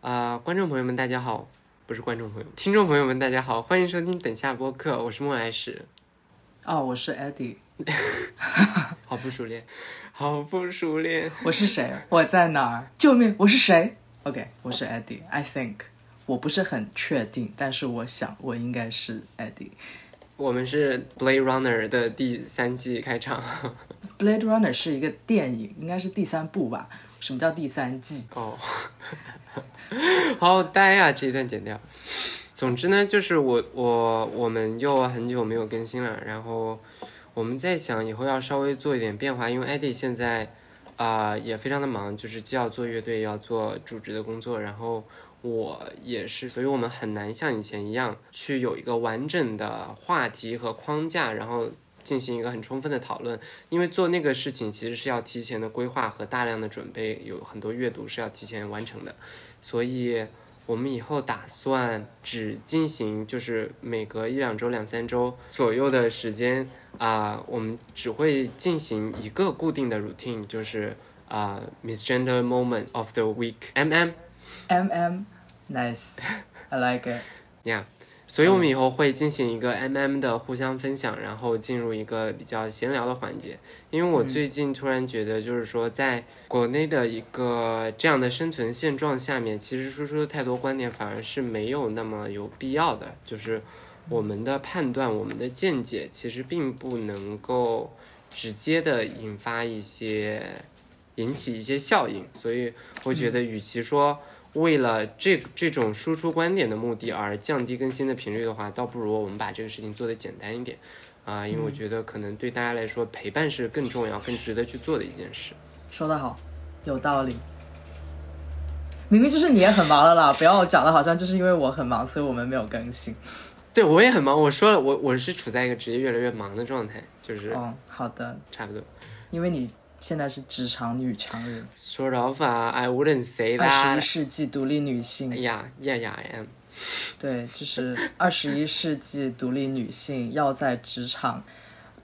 啊、观众朋友们，大家好，不是观众朋友，听众朋友们，大家好，欢迎收听等下播客，我是莫来史，哦，我是 Eddie，好不熟练，好不熟练。我是谁？我在哪儿？救命！我是谁？OK，我是 Eddie。I think，我不是很确定，但是我想我应该是 Eddie。我们是《Blade Runner》的第三季开场 Blade Runner 是一个电影，应该是第三部吧？什么叫第三季？哦，好呆啊！这一段剪掉。总之呢，就是我我我们又很久没有更新了，然后我们在想以后要稍微做一点变化，因为艾迪现在啊、也非常的忙，就是既要做乐队，也要做主职的工作，然后我也是，所以我们很难像以前一样去有一个完整的话题和框架，然后进行一个很充分的讨论，因为做那个事情其实是要提前的规划和大量的准备，有很多阅读是要提前完成的，所以我们以后打算只进行就是每隔一两周、两三周左右的时间啊、我们只会进行一个固定的 routine，就是啊、misgender moment of the week，MM。M M，nice，I like it。所以我们以后会进行一个 MM 的互相分享，然后进入一个比较闲聊的环节。因为我最近突然觉得，就是说，在国内的一个这样的生存现状下面，其实输出的太多观点反而是没有那么有必要的。就是我们的判断、我们的见解，其实并不能够直接的引发一些引起一些效应。所以我觉得，与其说为了这这种输出观点的目的而降低更新的频率的话，倒不如我们把这个事情做得简单一点啊、因为我觉得可能对大家来说，陪伴是更重要、更值得去做的一件事。说得好，有道理。明明就是你也很忙了啦，不要讲的好像就是因为我很忙，所以我们没有更新。对我也很忙，我说了，我我是处在一个职业越来越忙的状态，就是哦，好的，差不多。因为你现在是职场女强人，Sort of, I wouldn't say that. 二十一世纪独立女性。呀呀呀，I am. 对，就是二十一世纪独立女性要在职场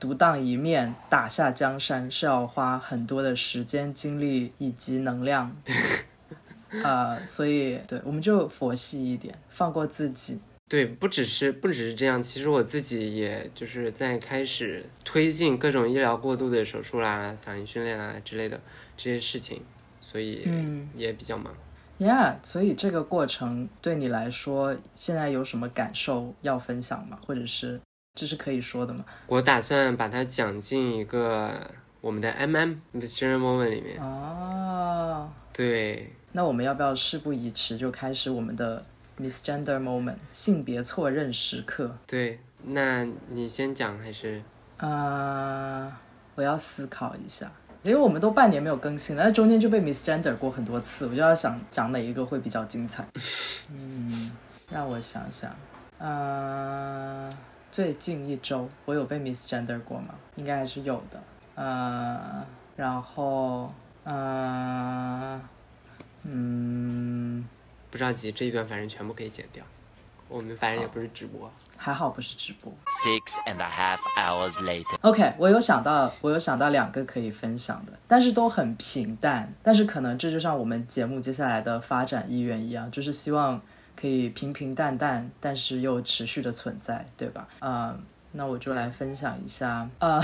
独当一面、打下江山，是要花很多的时间、精力以及能量。呃，所以对，我们就佛系一点，放过自己。对，不只是不只是这样，其实我自己也就是在开始推进各种医疗过度的手术啦、嗓音训练啦之类的这些事情，所以嗯也比较忙。Yeah，所以这个过程对你来说，现在有什么感受要分享吗？或者是这是可以说的吗？我打算把它讲进一个我们的 MM Missionary Moment 里面。哦，对，那我们要不要事不宜迟，就开始我们的 misgender moment 性别错认时刻？对，那你先讲还是？呃，我要思考一下，因为我们都半年没有更新了，那中间就被 misgender 过很多次，我就要想讲哪一个会比较精彩。嗯，让我想想，呃，最近一周我有被 misgender 过吗？应该还是有的。呃，然后，呃，嗯，不着急，这一段反正全部可以剪掉。我们反正也不是直播。还好不是直播。Six and a half hours later. OK，我有想到，我有想到两个可以分享的，但是都很平淡。但是可能这就像我们节目接下来的发展意愿一样，就是希望可以平平淡淡，但是又持续的存在，对吧？呃，那我就来分享一下，呃，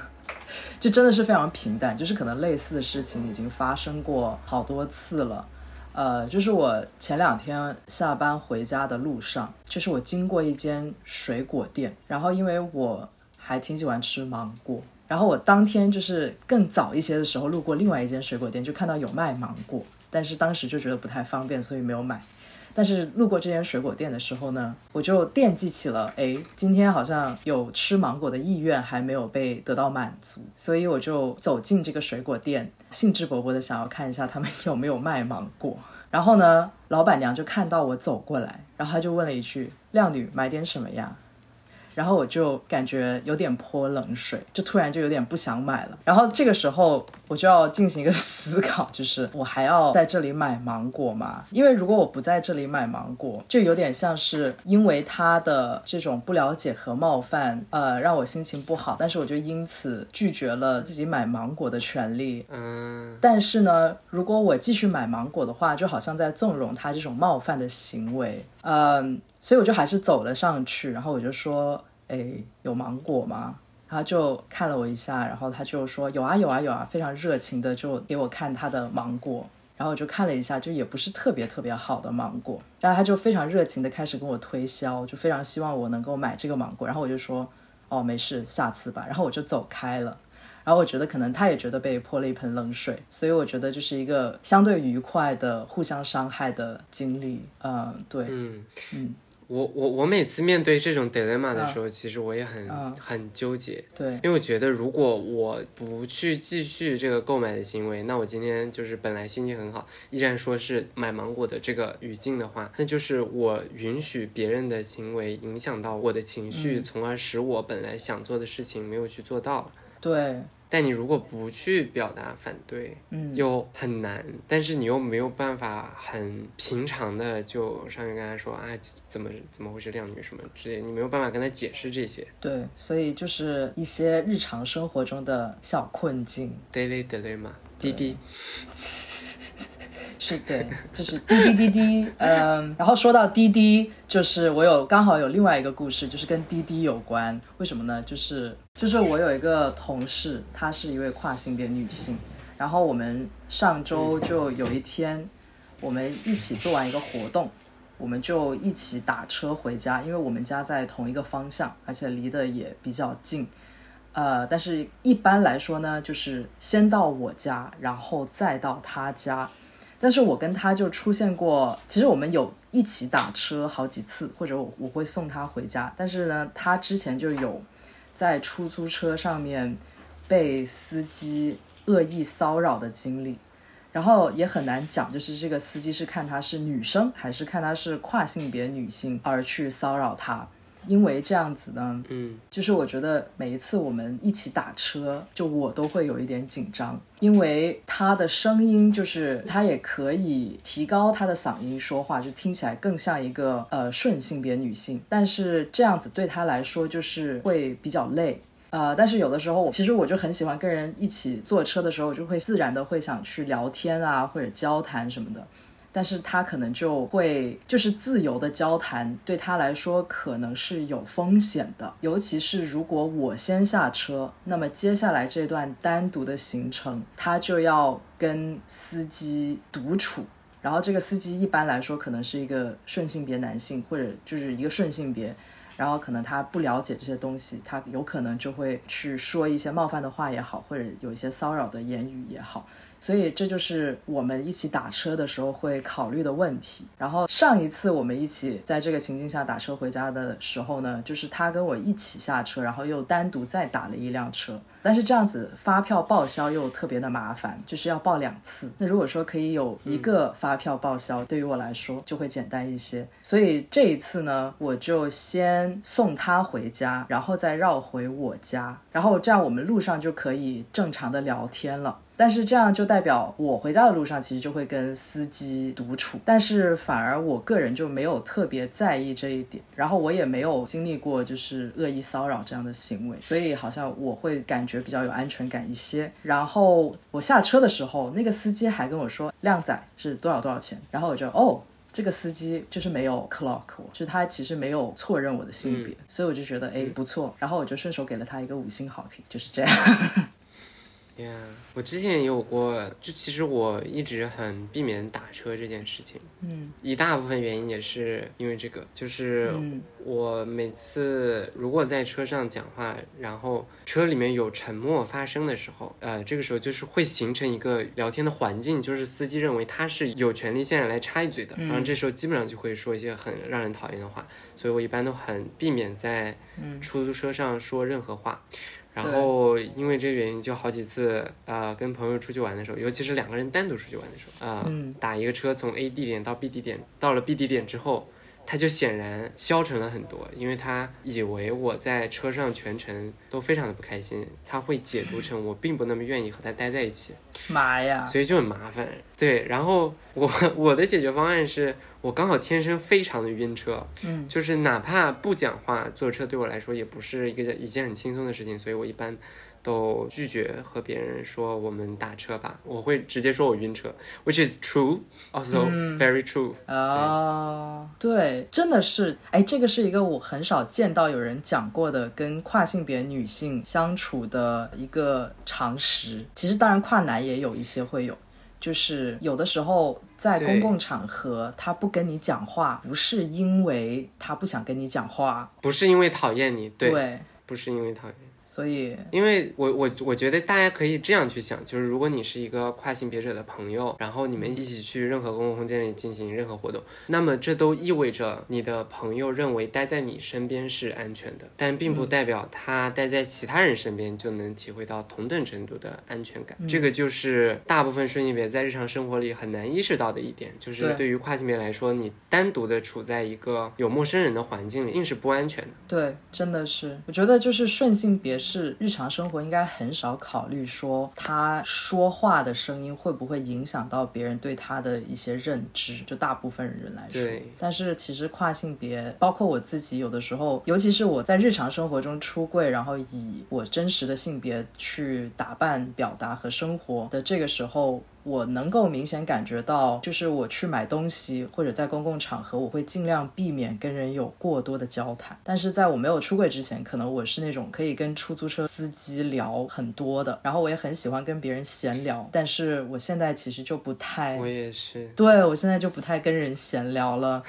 就真的是非常平淡，就是可能类似的事情已经发生过好多次了。呃，就是我前两天下班回家的路上，就是我经过一间水果店，然后因为我还挺喜欢吃芒果，然后我当天就是更早一些的时候路过另外一间水果店，就看到有卖芒果，但是当时就觉得不太方便，所以没有买。但是路过这间水果店的时候呢，我就惦记起了，哎，今天好像有吃芒果的意愿还没有被得到满足，所以我就走进这个水果店，兴致勃勃的想要看一下他们有没有卖芒果。然后呢，老板娘就看到我走过来，然后她就问了一句：“靓女，买点什么呀？”然后我就感觉有点泼冷水，就突然就有点不想买了。然后这个时候我就要进行一个思考，就是我还要在这里买芒果吗？因为如果我不在这里买芒果，就有点像是因为他的这种不了解和冒犯，呃，让我心情不好，但是我就因此拒绝了自己买芒果的权利。嗯但是呢，如果我继续买芒果的话，就好像在纵容他这种冒犯的行为。嗯，所以我就还是走了上去，然后我就说：“哎，有芒果吗？”他就看了我一下，然后他就说：“有啊，有啊，有啊！”非常热情的就给我看他的芒果。然后我就看了一下，就也不是特别特别好的芒果。然后他就非常热情的开始跟我推销，就非常希望我能够买这个芒果。然后我就说：“哦，没事，下次吧。”然后我就走开了。然后我觉得可能他也觉得被泼了一盆冷水，所以我觉得就是一个相对愉快的互相伤害的经历。嗯，对，嗯。嗯，我我我每次面对这种 dilemma 的时候，其实我也很、嗯。很纠结，对，因为我觉得如果我不去继续这个购买的行为，那我今天就是本来心情很好，依然说是买芒果的这个语境的话，那就是我允许别人的行为影响到我的情绪，嗯。从而使我本来想做的事情没有去做到。对，但你如果不去表达反对，嗯，又很难，但是你又没有办法很平常的就上去跟他说啊，怎么怎么会是靓女什么之类，你没有办法跟他解释这些对，所以就是一些日常生活中的小困境。daily dilemma。滴滴，是的，就是滴滴滴滴，嗯，然后说到滴滴，就是我有刚好有另外一个故事，就是跟滴滴有关。为什么呢？就是就是我有一个同事，她是一位跨性别女性，然后我们上周就有一天，我们一起做完一个活动，我们就一起打车回家，因为我们家在同一个方向，而且离得也比较近。呃，但是一般来说呢，就是先到我家，然后再到他家。但是我跟他就出现过，其实我们有一起打车好几次，或者我我会送他回家。但是呢，他之前就有在出租车上面被司机恶意骚扰的经历，然后也很难讲，就是这个司机是看她是女生，还是看她是跨性别女性而去骚扰她。因为这样子呢，嗯就是我觉得每一次我们一起打车，就我都会有一点紧张，因为他的声音就是他也可以提高他的嗓音说话，就听起来更像一个呃顺性别女性，但是这样子对他来说就是会比较累。呃，但是有的时候，其实我就很喜欢跟人一起坐车的时候，我就会自然的会想去聊天啊，或者交谈什么的。但是他可能就会就是自由的交谈，对他来说可能是有风险的，尤其是如果我先下车，那么接下来这段单独的行程，他就要跟司机独处。然后这个司机一般来说可能是一个顺性别男性，或者就是一个顺性别，然后可能他不了解这些东西，他有可能就会去说一些冒犯的话也好，或者有一些骚扰的言语也好。所以这就是我们一起打车的时候会考虑的问题。然后上一次我们一起在这个情境下打车回家的时候呢，就是他跟我一起下车，然后又单独再打了一辆车。但是这样子发票报销又特别的麻烦，就是要报两次。那如果说可以有一个发票报销，对于我来说就会简单一些。所以这一次呢，我就先送他回家，然后再绕回我家，然后这样我们路上就可以正常的聊天了。但是这样就代表我回家的路上其实就会跟司机独处，但是反而我个人就没有特别在意这一点，然后我也没有经历过就是恶意骚扰这样的行为，所以好像我会感觉比较有安全感一些。然后我下车的时候，那个司机还跟我说靓仔是多少多少钱，然后我就哦。这个司机就是没有 clock 我，就是他其实没有错认我的性别，所以我就觉得哎不错，然后我就顺手给了他一个五星好评，就是这样。呀我之前也有过，就其实我一直很避免打车这件事情，嗯。一大部分原因也是因为这个，就是嗯。我每次如果在车上讲话，然后车里面有沉默发生的时候，呃，这个时候就是会形成一个聊天的环境，就是司机认为他是有权利现在来插一嘴的，然后这时候基本上就会说一些很让人讨厌的话，所以我一般都很避免在嗯。出租车上说任何话。然后因为这个原因，就好几次呃跟朋友出去玩的时候，尤其是两个人单独出去玩的时候，啊、嗯。打一个车从 A 地点到 B 地点，到了 B 地点之后，他就显然消沉了很多，因为他以为我在车上全程都非常的不开心，他会解读成我并不那么愿意和他待在一起，妈呀！所以就很麻烦。对，然后我我的解决方案是我刚好天生非常的晕车，嗯，就是哪怕不讲话，坐车对我来说也不是一个一件很轻松的事情，所以我一般都拒绝和别人说我们打车吧，我会直接说我晕车，which is true, also 嗯 very true。哦，对，真的是，哎，这个是一个我很少见到有人讲过的跟跨性别女性相处的一个常识。其实，当然跨男也有一些会有，就是有的时候在公共场合，他不跟你讲话，不是因为他不想跟你讲话，不是因为讨厌你，对，对，不是因为讨厌。所以因为我我我觉得大家可以这样去想，就是如果你是一个跨性别者的朋友，然后你们一起去任何公共空间里进行任何活动，那么这都意味着你的朋友认为待在你身边是安全的，但并不代表他待在其他人身边就能体会到同等程度的安全感。这个就是大部分顺性别在日常生活里很难意识到的一点，就是对对于跨性别来说，你单独的处在一个有陌生人的环境里，硬是不安全的。对，真的是，我觉得就是顺性别是日常生活应该很少考虑说他说话的声音会不会影响到别人对他的一些认知，就大部分人来说。对但是其实跨性别，包括我自己，有的时候，尤其是我在日常生活中出柜，然后以我真实的性别去打扮、表达和生活的这个时候。我能够明显感觉到，就是我去买东西或者在公共场合，我会尽量避免跟人有过多的交谈。但是在我没有出柜之前，可能我是那种可以跟出租车司机聊很多的，然后我也很喜欢跟别人闲聊。但是我现在其实就不太我也是。对我现在就不太跟人闲聊了。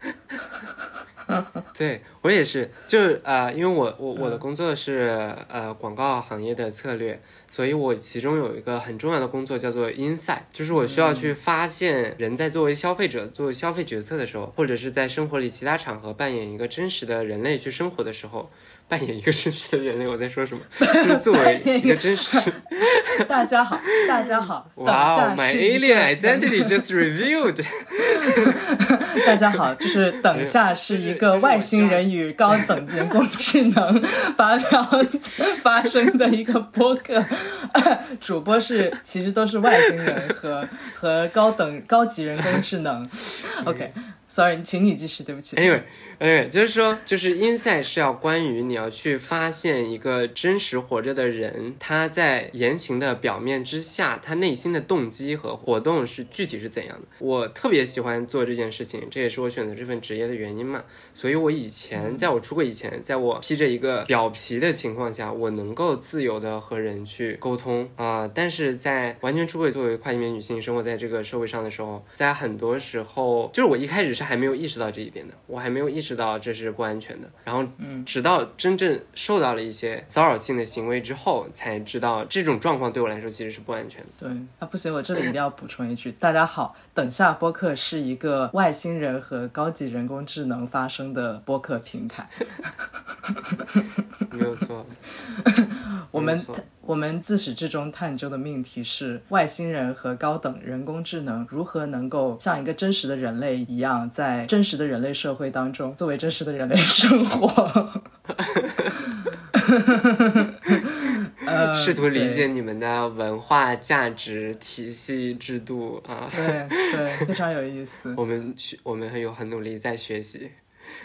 对我也是，就是呃，因为我我我的工作是呃广告行业的策略，所以我其中有一个很重要的工作叫做 insight，就是我需要去发现人在作为消费者、作为消费决策的时候，或者是在生活里其他场合扮演一个真实的人类去生活的时候，扮演一个真实的人类。我在说什么？就是作为一个真实。大家好，大家好，哇哦，my 是 alien identity just revealed。大家好，就是等下是一个外星人与高等人工智能发表发生的一个播客，主播是其实都是外星人和和高等高级人工智能。sorry，、请你继续，对不起。Anyway，哎，就是说，就是 insight 是要关于你要去发现一个真实活着的人，他在言行的表面之下，他内心的动机和活动是具体是怎样的。我特别喜欢做这件事情，这也是我选择这份职业的原因嘛。所以我以前在我出柜以前，在我披着一个表皮的情况下，我能够自由的和人去沟通啊、但是在完全出柜作为跨性别女性生活在这个社会上的时候，在很多时候，就是我一开始是还没有意识到这一点的，我还没有意识到这是不安全的。然后，嗯，直到真正受到了一些骚扰性的行为之后，才知道这种状况对我来说其实是不安全的。对啊，不行，我这里一定要补充一句，大家好，等下播客是一个外星人和高级人工智能发生的播客平台。没有错，我们我们自始至终探究的命题是外星人和高等人工智能如何能够像一个真实的人类一样，在真实的人类社会当中作为真实的人类生活。呃，试图理解你们的文化价值体系制度啊。对对，非常有意思。我们学，我们很有很努力在学习。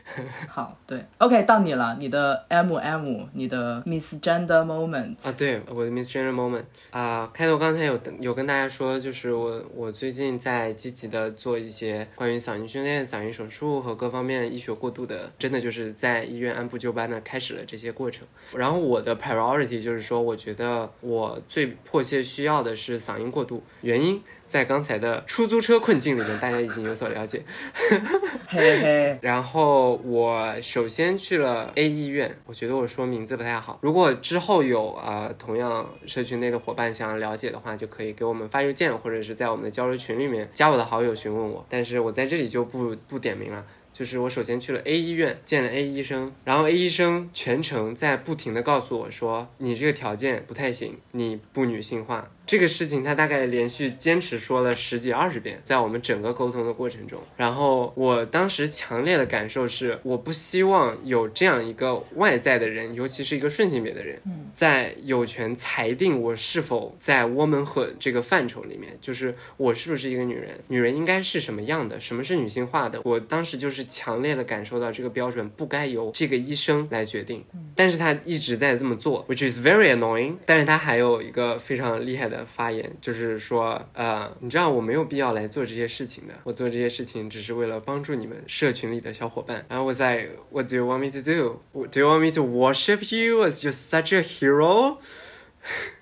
好，对，OK，到你了，你的 M M，你的 Miss Gender Moment。啊，对，我的 misgender moment 啊、开头刚才有有跟大家说，就是我我最近在积极的做一些关于嗓音训练、嗓音手术和各方面医学过渡的，真的就是在医院按部就班的开始了这些过程。然后我的 priority 就是说，我觉得我最迫切需要的是嗓音过渡，原因在刚才的出租车困境里面，大家已经有所了解。嘿嘿，然后我首先去了 A 医院，我觉得我说名字不太好。如果之后有呃同样社群内的伙伴想要了解的话，就可以给我们发邮件，或者是在我们的交流群里面加我的好友询问我。但是我在这里就不不点名了。就是我首先去了 A 医院见了 A 医生，然后 A 医生全程在不停的告诉我说，你这个条件不太行，你不女性化，这个事情他大概连续坚持说了十几二十遍，在我们整个沟通的过程中。然后我当时强烈的感受是，我不希望有这样一个外在的人，尤其是一个顺性别的人，在有权裁定我是否在 womanhood 这个范畴里面，就是我是不是一个女人，女人应该是什么样的，什么是女性化的。我当时就是强烈的感受到这个标准不该由这个医生来决定，但是他一直在这么做，which is very annoying。但是他还有一个非常厉害的发言，就是说，呃，你知道我没有必要来做这些事情的，我做这些事情只是为了帮助你们社群里的小伙伴。然后我在 What do you want me to do? Do you want me to worship you as just such a hero?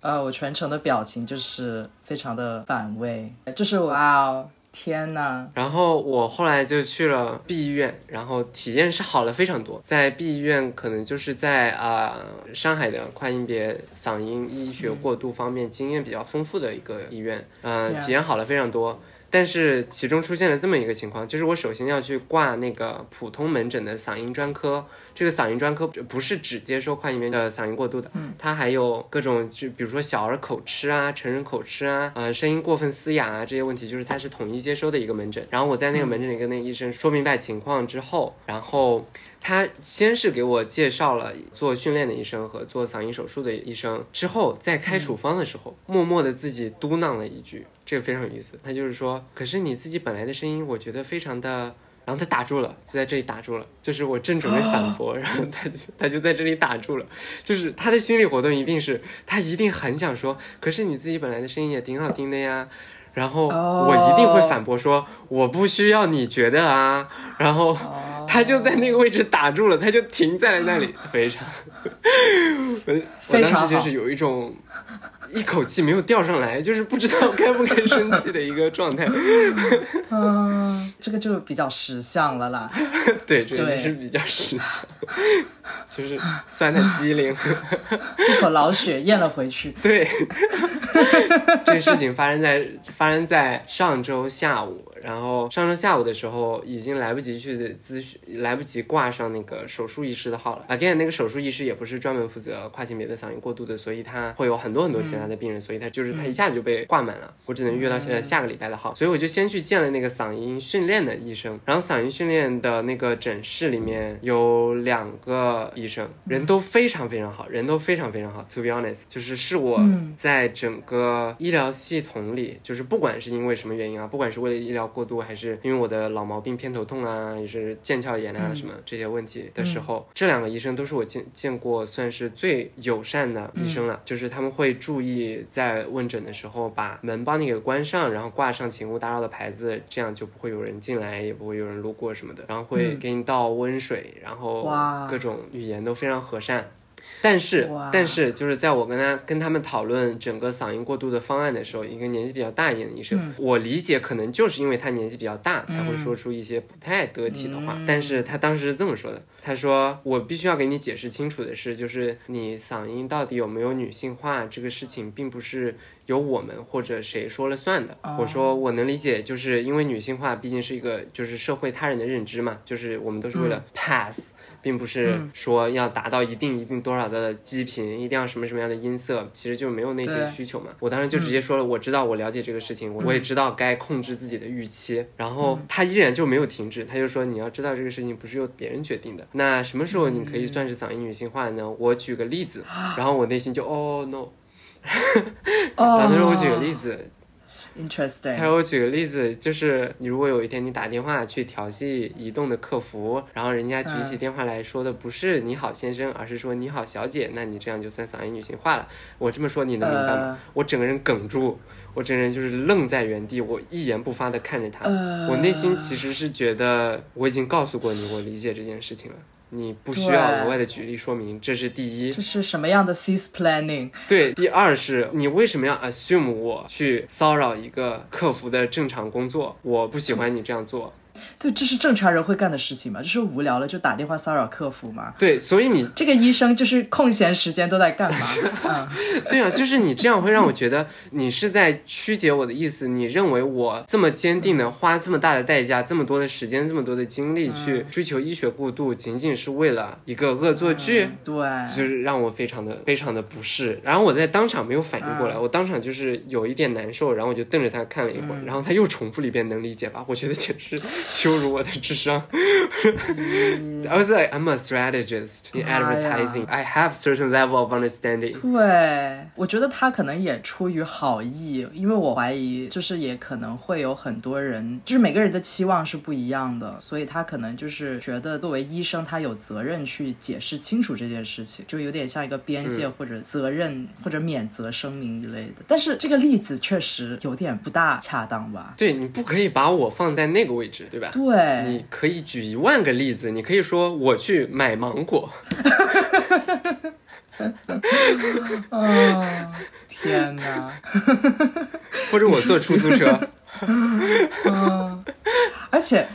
呃，我全程的表情就是非常的反胃，就是哇哦，天呐，然后我后来就去了 B 医院，然后体验是好了非常多。在 B 医院，可能就是在啊、上海的跨性别嗓音医学过渡方面经验比较丰富的一个医院，呃，体验好了非常多。但是其中出现了这么一个情况，就是我首先要去挂那个普通门诊的嗓音专科，这个嗓音专科不是只接收跨性别的嗓音过度的，它还有各种就比如说小儿口吃啊、成人口吃啊、呃声音过分嘶哑啊这些问题，就是它是统一接收的一个门诊。然后我在那个门诊里跟那个医生说明白情况之后，然后他先是给我介绍了做训练的医生和做嗓音手术的医生，之后在开处方的时候，默默的自己嘟囔了一句，这个非常有意思。他就是说，可是你自己本来的声音，我觉得非常的。然后他打住了，就在这里打住了，就是我正准备反驳，然后他就他就在这里打住了，就是他的心理活动一定是他一定很想说，可是你自己本来的声音也挺好听的呀，然后我一定会反驳说，我不需要你觉得啊，然后他就在那个位置打住了，他就停在了那里，非常，我我当时就是有一种 一口气没有吊上来，就是不知道该不该生气的一个状态。嗯，这个就比较识相了啦。对，这个就是比较识相，就是酸的机灵。一口老血咽了回去。对，这个事情发生在发生在上周下午，然后上周下午的时候已经来不及去咨询，来不及挂上那个手术医师的号了。again，那个手术医师也不是专门负责跨性别的嗓音过渡的，所以他会有很多很多其他的病人，所以他就是他一下子就被挂满了，我只能约到呃下个礼拜的号，所以我就先去见了那个嗓音训练的医生，然后嗓音训练的那个诊室里面有两个医生，人都非常非常好，人都非常非常好。To be honest，就是是我在整个医疗系统里，就是不管是因为什么原因啊，不管是为了医疗过度，还是因为我的老毛病偏头痛啊，也是腱鞘炎啊什么这些问题的时候，这两个医生都是我见见过算是最友善的医生了，就是他们会注意在问诊的时候把门帮你给关上，然后挂上请勿打扰的牌子，这样就不会有人进来，也不会有人路过什么的，然后会给你倒温水，然后各种语言都非常和善。但是，但是就是在我跟他跟他们讨论整个嗓音过渡的方案的时候，一个年纪比较大一点的医生，我理解可能就是因为他年纪比较大，才会说出一些不太得体的话。但是他当时是这么说的，他说我必须要给你解释清楚的是，就是你嗓音到底有没有女性化这个事情，并不是由我们或者谁说了算的。我说我能理解，就是因为女性化毕竟是一个就是社会他人的认知嘛，就是我们都是为了 pass，、并不是说要达到一定一定多少的基频，一定要什么什么样的音色，其实就没有那些需求嘛。我当时就直接说了，我知道，我了解这个事情，我我也知道该控制自己的预期。然后他依然就没有停止，他就说你要知道这个事情不是由别人决定的。那什么时候你可以算是嗓音女性化呢？我举个例子，然后我内心就哦 no，然后他说我举个例子，他。说我举个例子，就是你如果有一天你打电话去调戏移动的客服，然后人家举起电话来说的不是你好先生，而是说你好小姐，那你这样就算嗓音女性化了。我这么说你能明白吗？呃我整个人哽住，我整个人就是愣在原地，我一言不发的看着他。呃我内心其实是觉得我已经告诉过你，我理解这件事情了。你不需要额外的举例说明，这是第一。这是什么样的 cis planning？对，第二是你为什么要 assume 我去骚扰一个客服的正常工作？我不喜欢你这样做。对，这是正常人会干的事情嘛？就是无聊了就打电话骚扰客服嘛？对，所以你这个医生就是空闲时间都在干嘛？嗯，对啊，就是你这样会让我觉得你是在曲解我的意思。你认为我这么坚定的花这么大的代价、这么多的时间、这么多的精力去追求医学过度，仅仅是为了一个恶作剧？对，就是让我非常的非常的不适。然后我在当场没有反应过来，我当场就是有一点难受，然后我就瞪着他看了一会儿，然后他又重复了一遍，能理解吧？我觉得简直 羞辱我的智商。I was like, I'm a strategist in advertising. I have certain level of understanding. 对，我觉得他可能也出于好意，因为我怀疑就是也可能会有很多人，就是每个人的期望是不一样的，所以他可能就是觉得作为医生，他有责任去解释清楚这件事情，就有点像一个边界或者责任或者免责声明一类的。但是这个例子确实有点不大恰当吧？对你不可以把我放在那个位置，对吧？对，你可以举一万个例子，你可以说我去买芒果，哦，天哪！或者我坐出租车。嗯，而且，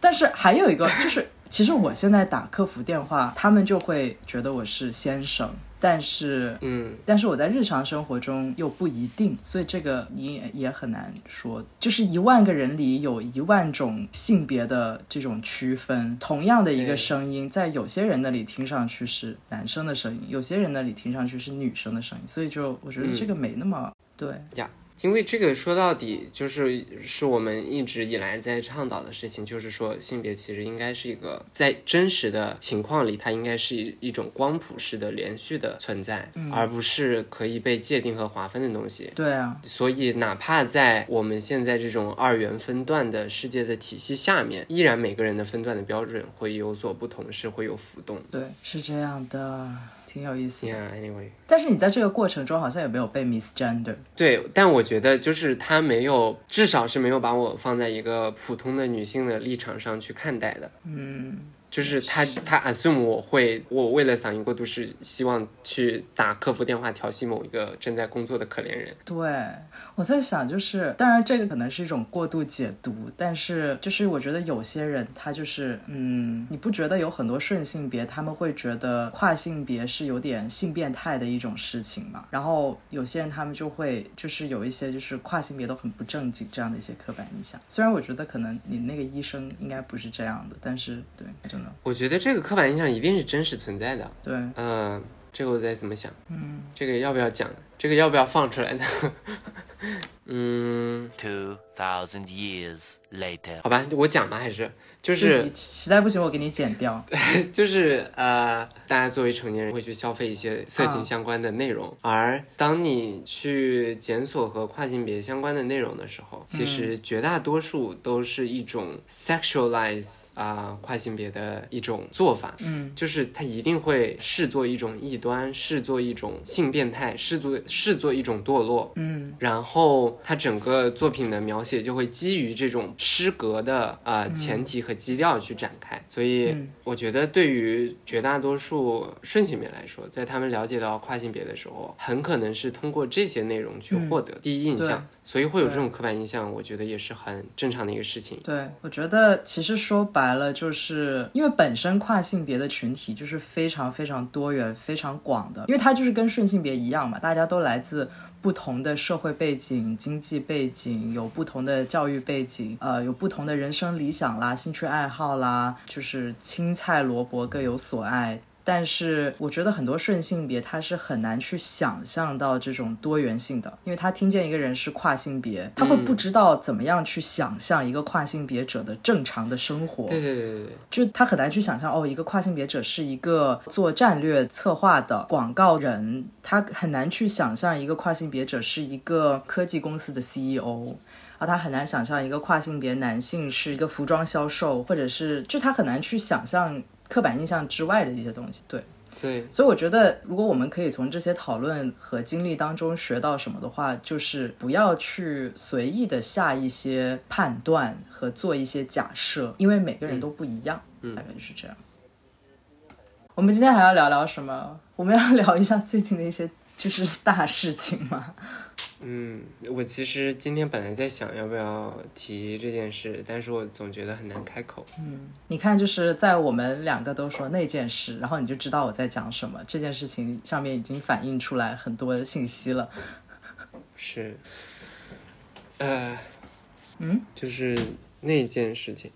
但是还有一个就是，其实我现在打客服电话，他们就会觉得我是先生，但是，嗯，但是我在日常生活中又不一定，所以这个你也也很难说。就是一万个人里有一万种性别的这种区分，同样的一个声音，在有些人那里听上去是男生的声音，有些人那里听上去是女生的声音，所以就我觉得这个没那么、对。呀，因为这个说到底就是是我们一直以来在倡导的事情，就是说性别其实应该是一个在真实的情况里，它应该是一一种光谱式的连续的存在，而不是可以被界定和划分的东西。对啊，所以，哪怕在我们现在这种二元分段的世界的体系下面，依然每个人的分段的标准会有所不同，是会有浮动。对，是这样的，挺有意思的。Yeah，anyway。但是你在这个过程中好像也没有被 misgender。对，但我觉得就是他没有，至少是没有把我放在一个普通的女性的立场上去看待的。嗯，就是他他 assume 我会，我为了嗓音过度是希望去打客服电话调戏某一个正在工作的可怜人。对，我在想，就是当然这个可能是一种过度解读，但是就是我觉得有些人他就是，嗯，你不觉得有很多顺性别他们会觉得跨性别是有点性变态的一种事情嘛？然后有些人他们就会就是有一些就是跨性别都很不正经这样的一些刻板印象。虽然我觉得可能你那个医生应该不是这样的，但是对，真的我觉得这个刻板印象一定是真实存在的。对，嗯、这个我在怎么想？嗯，这个要不要讲？这个要不要放出来呢？嗯，Two thousand years later. 好吧，我讲吧，还是就是你实在不行我给你剪掉。就是呃，大家作为成年人会去消费一些色情相关的内容，而当你去检索和跨性别相关的内容的时候，其实绝大多数都是一种 sexualize 啊、跨性别的一种做法。嗯，就是它一定会视作一种异端，视作一种性变态，视作视作一种堕落。嗯然后它整个作品的描写就会基于这种诗格的呃前提和基调去展开，所以嗯。我觉得对于绝大多数顺性别来说，在他们了解到跨性别的时候，很可能是通过这些内容去获得第一印象，对所以会有这种刻板印象，我觉得也是很正常的一个事情。对，我觉得其实说白了，就是因为本身跨性别的群体就是非常非常多元、非常广的，因为它就是跟顺性别一样嘛，大家都来自不同的社会背景、经济背景，有不同的教育背景，呃，有不同的人生理想啦、兴趣爱好啦，就是青菜萝卜各有所爱。但是我觉得很多顺性别他是很难去想象到这种多元性的，因为他听见一个人是跨性别，他会不知道怎么样去想象一个跨性别者的正常的生活。对对对对对，就他很难去想象哦，一个跨性别者是一个做战略策划的广告人，他很难去想象一个跨性别者是一个科技公司的 CEO。啊，他很难想象一个跨性别男性是一个服装销售，或者是就他很难去想象刻板印象之外的一些东西。对，对，所以我觉得，如果我们可以从这些讨论和经历当中学到什么的话，就是不要去随意的下一些判断和做一些假设，因为每个人都不一样，大概就是这样。我们今天还要聊聊什么？我们要聊一下最近的一些就是大事情嘛。嗯，我其实今天本来在想要不要提这件事，但是我总觉得很难开口。嗯你看，就是在我们两个都说那件事，然后你就知道我在讲什么。这件事情上面已经反映出来很多信息了。是，呃，嗯，就是那件事情。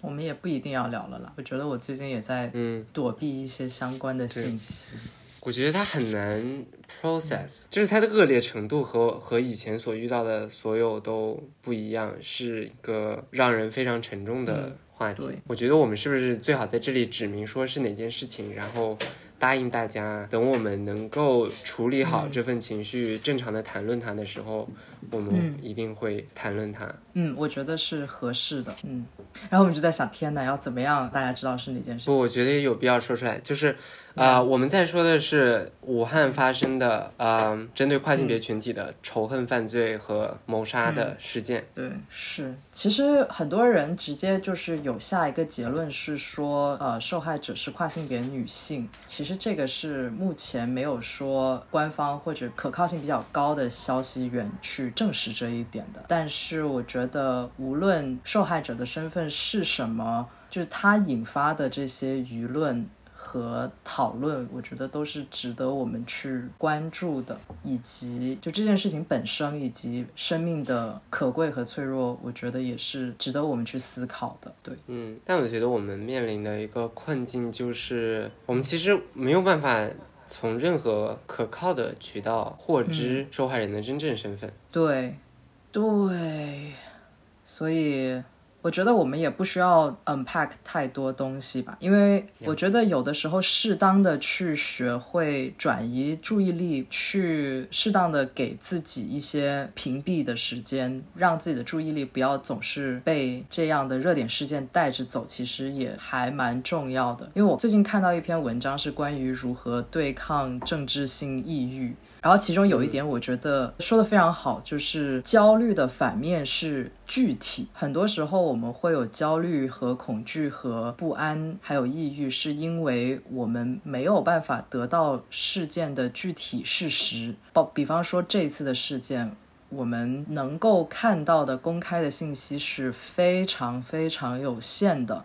我们也不一定要聊了啦。我觉得我最近也在嗯，躲避一些相关的信息。我觉得它很难 process，就是它的恶劣程度和和以前所遇到的所有都不一样，是一个让人非常沉重的话题。对我觉得我们是不是最好在这里指明说是哪件事情，然后答应大家，等我们能够处理好这份情绪，正常的谈论它的时候，我们一定会谈论它。嗯，我觉得是合适的。嗯，然后我们就在想，天哪，要怎么样大家知道是哪件事？不，我觉得也有必要说出来，就是，啊、我们在说的是武汉发生的，呃，针对跨性别群体的仇恨犯罪和谋杀的事件。对，是。其实很多人直接就是有下一个结论是说，呃，受害者是跨性别女性。其实这个是目前没有说官方或者可靠性比较高的消息源去证实这一点的。但是我觉得，无论受害者的身份是什么，就是他引发的这些舆论。和讨论，我觉得都是值得我们去关注的，以及就这件事情本身，以及生命的可贵和脆弱，我觉得也是值得我们去思考的。对，嗯，但我觉得我们面临的一个困境就是，我们其实没有办法从任何可靠的渠道获知受害人的真正身份。对，对，所以我觉得我们也不需要 unpack 太多东西吧，因为我觉得有的时候适当的去学会转移注意力，去适当的给自己一些屏蔽的时间，让自己的注意力不要总是被这样的热点事件带着走，其实也还蛮重要的。因为我最近看到一篇文章是关于如何对抗政治性抑郁。然后其中有一点，我觉得说的非常好，就是焦虑的反面是具体。很多时候我们会有焦虑和恐惧和不安，还有抑郁，是因为我们没有办法得到事件的具体事实。包比方说这次的事件，我们能够看到的公开的信息是非常非常有限的，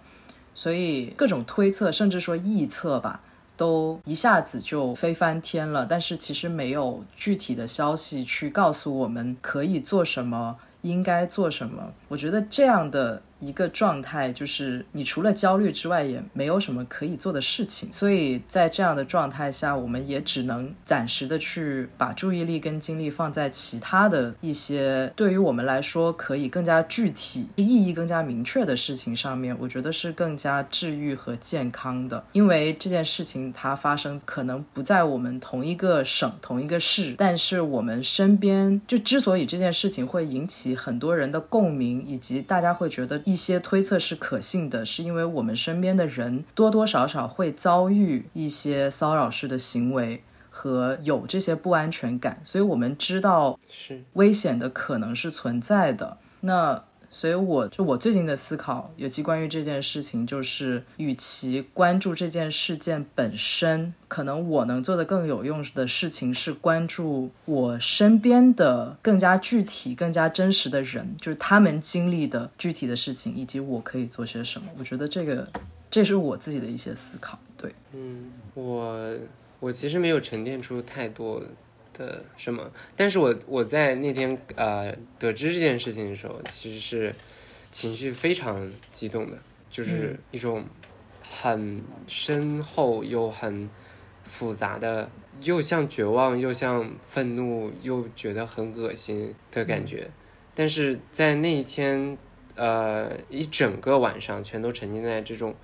所以各种推测，甚至说臆测吧。都一下子就飞翻天了，但是其实没有具体的消息去告诉我们可以做什么，应该做什么。我觉得这样的一个状态，就是你除了焦虑之外，也没有什么可以做的事情。所以在这样的状态下，我们也只能暂时的去把注意力跟精力放在其他的一些对于我们来说可以更加具体、意义更加明确的事情上面。我觉得是更加治愈和健康的，因为这件事情它发生可能不在我们同一个省、同一个市，但是我们身边就之所以这件事情会引起很多人的共鸣，以及大家会觉得一些推测是可信的，是因为我们身边的人多多少少会遭遇一些骚扰式的行为。和有这些不安全感，所以我们知道是，危险的可能是存在的。那所以我就我最近的思考，尤其关于这件事情，就是与其关注这件事件本身，可能我能做的更有用的事情是关注我身边的更加具体、更加真实的人，就是他们经历的具体的事情，以及我可以做些什么。我觉得这个这是我自己的一些思考。对，嗯，我我其实没有沉淀出太多的什么，但是我我在那天呃得知这件事情的时候，其实是情绪非常激动的，就是一种很深厚又很复杂的，又像绝望又像愤怒，又觉得很恶心的感觉。但是在那一天，呃，一整个晚上全都沉浸在这种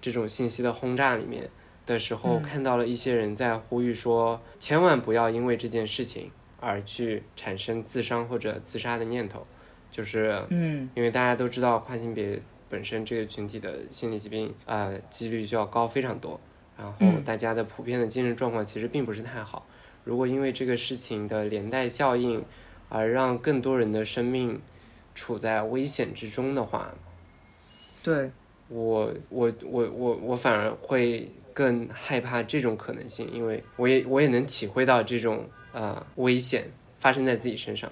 这种信息的轰炸里面的时候，嗯。看到了一些人在呼吁说，千万不要因为这件事情而去产生自伤或者自杀的念头，就是嗯。因为大家都知道跨性别本身这个群体的心理疾病呃几率就要高非常多，然后嗯。大家的普遍的精神状况其实并不是太好。如果因为这个事情的连带效应而让更多人的生命处在危险之中的话，对，我我我我我反而会更害怕这种可能性，因为我也我也能体会到这种呃危险发生在自己身上，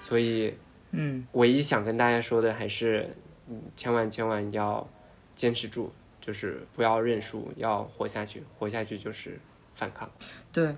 所以嗯，唯一想跟大家说的还是，嗯，千万千万要坚持住，就是不要认输，要活下去，活下去就是反抗。对，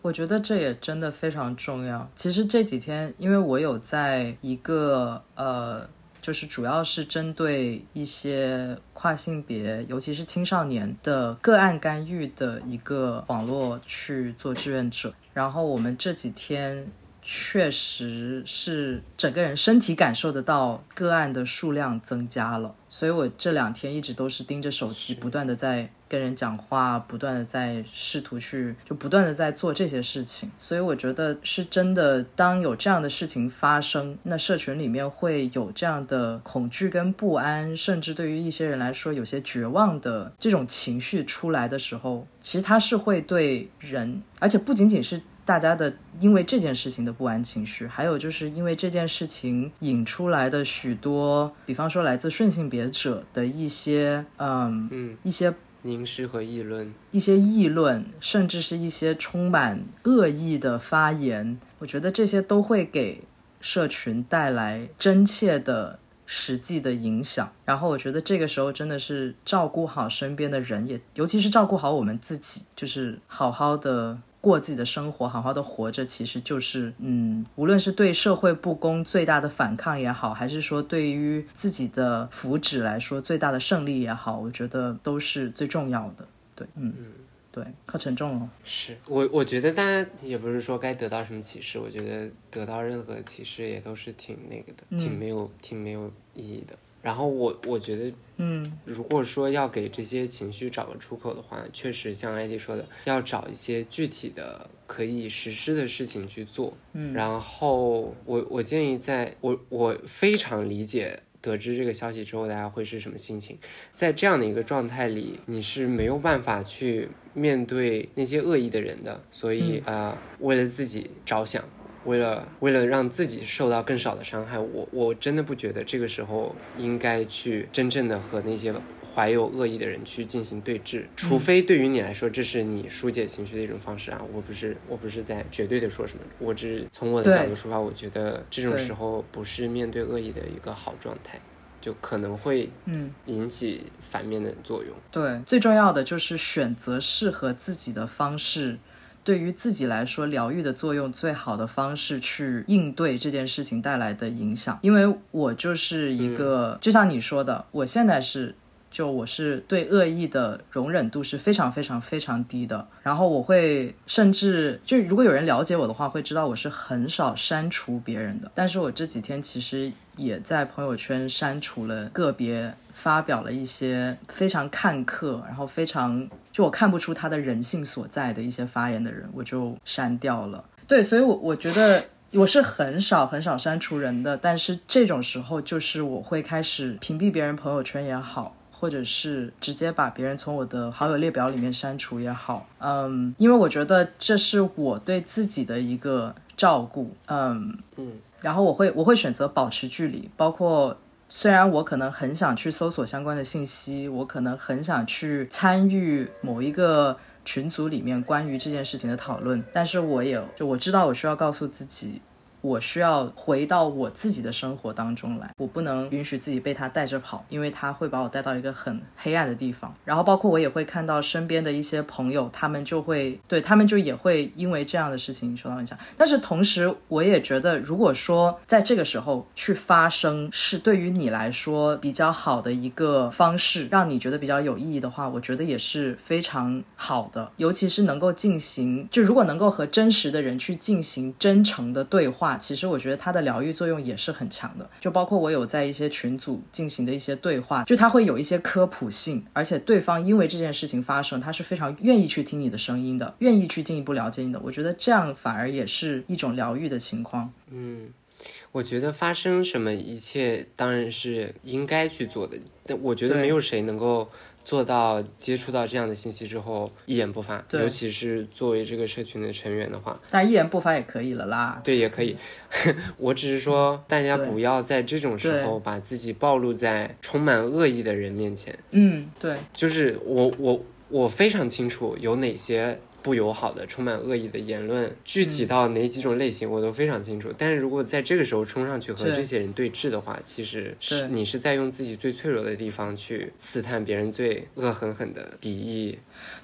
我觉得这也真的非常重要。其实这几天，因为我有在一个呃，就是主要是针对一些跨性别，尤其是青少年的个案干预的一个网络去做志愿者，然后我们这几天。确实是整个人身体感受得到个案的数量增加了，所以我这两天一直都是盯着手机，不断的在跟人讲话，不断的在试图去，就不断的在做这些事情。所以我觉得是真的，当有这样的事情发生，那社群里面会有这样的恐惧跟不安，甚至对于一些人来说有些绝望的这种情绪出来的时候，其实它是会对人，而且不仅仅是。大家的因为这件事情的不安情绪，还有就是因为这件事情引出来的许多，比方说来自顺性别者的一些，嗯嗯，一些凝视和议论，一些议论，甚至是一些充满恶意的发言，我觉得这些都会给社群带来真切的实际的影响。然后我觉得这个时候真的是照顾好身边的人，也尤其是照顾好我们自己，就是好好的。过自己的生活，好好的活着，其实就是，嗯，无论是对社会不公最大的反抗也好，还是说对于自己的福祉来说最大的胜利也好，我觉得都是最重要的。对，嗯嗯，对，可沉重了。是我，我觉得大家也不是说该得到什么启示，我觉得得到任何启示也都是挺那个的，挺没有，挺没有意义的。然后我我觉得，嗯，如果说要给这些情绪找个出口的话，确实像艾迪说的，要找一些具体的可以实施的事情去做。嗯，然后我我建议，在我我非常理解得知这个消息之后大家会是什么心情，在这样的一个状态里，你是没有办法去面对那些恶意的人的，所以啊，为了自己着想。为了为了让自己受到更少的伤害，我我真的不觉得这个时候应该去真正的和那些怀有恶意的人去进行对峙，除非对于你来说这是你疏解情绪的一种方式啊！我不是我不是在绝对的说什么，我只从我的角度出发，我觉得这种时候不是面对恶意的一个好状态，就可能会嗯引起反面的作用。对，最重要的就是选择适合自己的方式。对于自己来说，疗愈的作用最好的方式去应对这件事情带来的影响，因为我就是一个，就像你说的，我现在是，就我是对恶意的容忍度是非常非常非常低的，然后我会甚至就如果有人了解我的话，会知道我是很少删除别人的，但是我这几天其实也在朋友圈删除了个别。发表了一些非常看客，然后非常就我看不出他的人性所在的一些发言的人，我就删掉了。对，所以，我我觉得我是很少很少删除人的，但是这种时候就是我会开始屏蔽别人朋友圈也好，或者是直接把别人从我的好友列表里面删除也好，嗯，因为我觉得这是我对自己的一个照顾，嗯嗯，然后我会我会选择保持距离，包括。虽然我可能很想去搜索相关的信息，我可能很想去参与某一个群组里面关于这件事情的讨论，但是我也就我知道我需要告诉自己。我需要回到我自己的生活当中来，我不能允许自己被他带着跑，因为他会把我带到一个很黑暗的地方。然后，包括我也会看到身边的一些朋友，他们就会对他们就也会因为这样的事情受到影响。但是同时，我也觉得，如果说在这个时候去发声，是对于你来说比较好的一个方式，让你觉得比较有意义的话，我觉得也是非常好的。尤其是能够进行，就如果能够和真实的人去进行真诚的对话。其实我觉得它的疗愈作用也是很强的，就包括我有在一些群组进行的一些对话，就它会有一些科普性，而且对方因为这件事情发生，他是非常愿意去听你的声音的，愿意去进一步了解你的。我觉得这样反而也是一种疗愈的情况。嗯，我觉得发生什么一切当然是应该去做的，但我觉得没有谁能够做到接触到这样的信息之后一言不发，尤其是作为这个社群的成员的话，但一言不发也可以了啦。对，也可以。我只是说，大家不要在这种时候把自己暴露在充满恶意的人面前。嗯，对，就是我我我非常清楚有哪些不友好的、充满恶意的言论，具嗯体到哪几种类型我都非常清楚。但是如果在这个时候冲上去和这些人对峙的话，其实是你是在用自己最脆弱的地方去刺探别人最恶狠狠的敌意。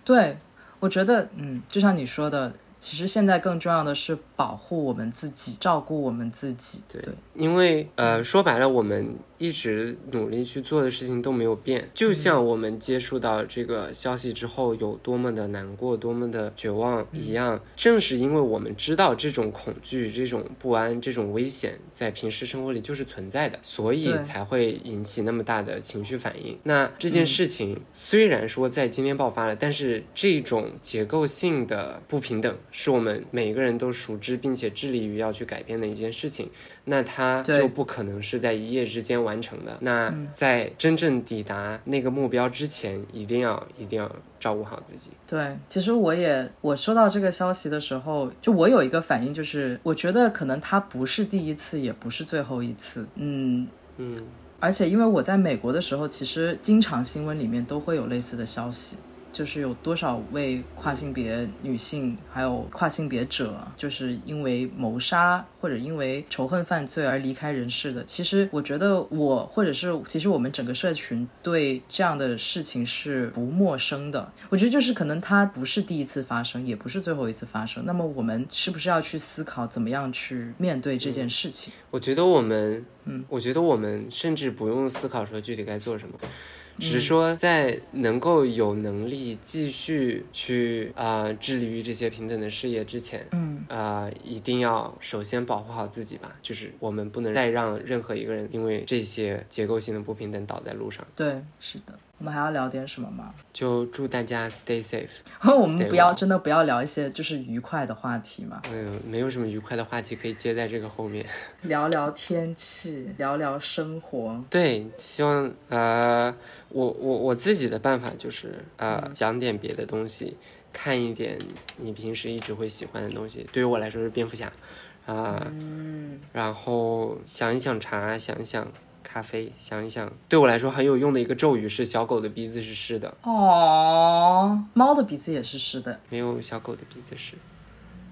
对，我觉得，嗯，就像你说的，其实现在更重要的是保护我们自己，照顾我们自己。对，因为呃，说白了，我们一直努力去做的事情都没有变。就像我们接触到这个消息之后有多么的难过、多么的绝望一样，正是因为我们知道这种恐惧、这种不安、这种危险在平时生活里就是存在的，所以才会引起那么大的情绪反应。那这件事情虽然说在今天爆发了，但是这种结构性的不平等是我们每个人都熟知并且致力于要去改变的一件事情。那它就不可能是在一夜之间完成的。那在真正抵达那个目标之前，一定要一定要照顾好自己。对，其实我也我收到这个消息的时候，就我有一个反应，就是我觉得可能它不是第一次，也不是最后一次。嗯，嗯，而且因为我在美国的时候，其实经常新闻里面都会有类似的消息，就是有多少位跨性别女性还有跨性别者，就是因为谋杀或者因为仇恨犯罪而离开人世的。其实我觉得我或者是其实我们整个社群对这样的事情是不陌生的。我觉得就是可能它不是第一次发生，也不是最后一次发生。那么我们是不是要去思考怎么样去面对这件事情？我觉得我们，嗯，我觉得我们甚至不用思考说具体该做什么。只是说，在能够有能力继续去啊、呃致力于这些平等的事业之前，嗯，啊、一定要首先保护好自己吧。就是我们不能再让任何一个人因为这些结构性的不平等倒在路上。对，是的。我们还要聊点什么吗？就祝大家 stay safe。我们不要真的不要聊一些就是愉快的话题嘛，嗯，没有什么愉快的话题可以接在这个后面。聊聊天气，聊聊生活。对，希望呃，我我我自己的办法就是呃，讲点别的东西，看一点你平时一直会喜欢的东西。对于我来说是蝙蝠侠，啊、嗯，然后想一想茶，想一想咖啡，想一想对我来说很有用的一个咒语是小狗的鼻子是湿的，哦，猫的鼻子也是湿的。没有小狗的鼻子湿。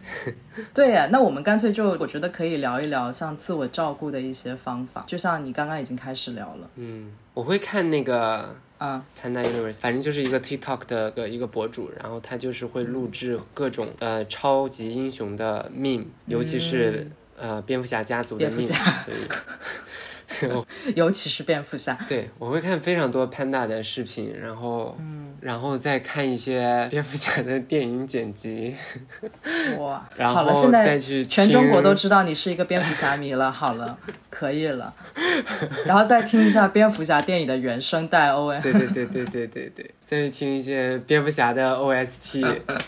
对呀，那我们干脆就我觉得可以聊一聊像自我照顾的一些方法，就像你刚刚已经开始聊了。嗯，我会看那个啊，Panda Universe，反正就是一个 TikTok 的个一个博主，然后他就是会录制各种呃超级英雄的 meme，尤其是、呃蝙蝠侠家族的 meme，所以 尤其是蝙蝠侠。对我会看非常多 Panda 的视频，然后嗯，然后再看一些蝙蝠侠的电影剪辑，哇，然好了，后现在再去全中国都知道你是一个蝙蝠侠迷了。好了，可以了，然后再听一下蝙蝠侠电影的原声带 OS。对对对对对对对，再去听一些蝙蝠侠的 OST，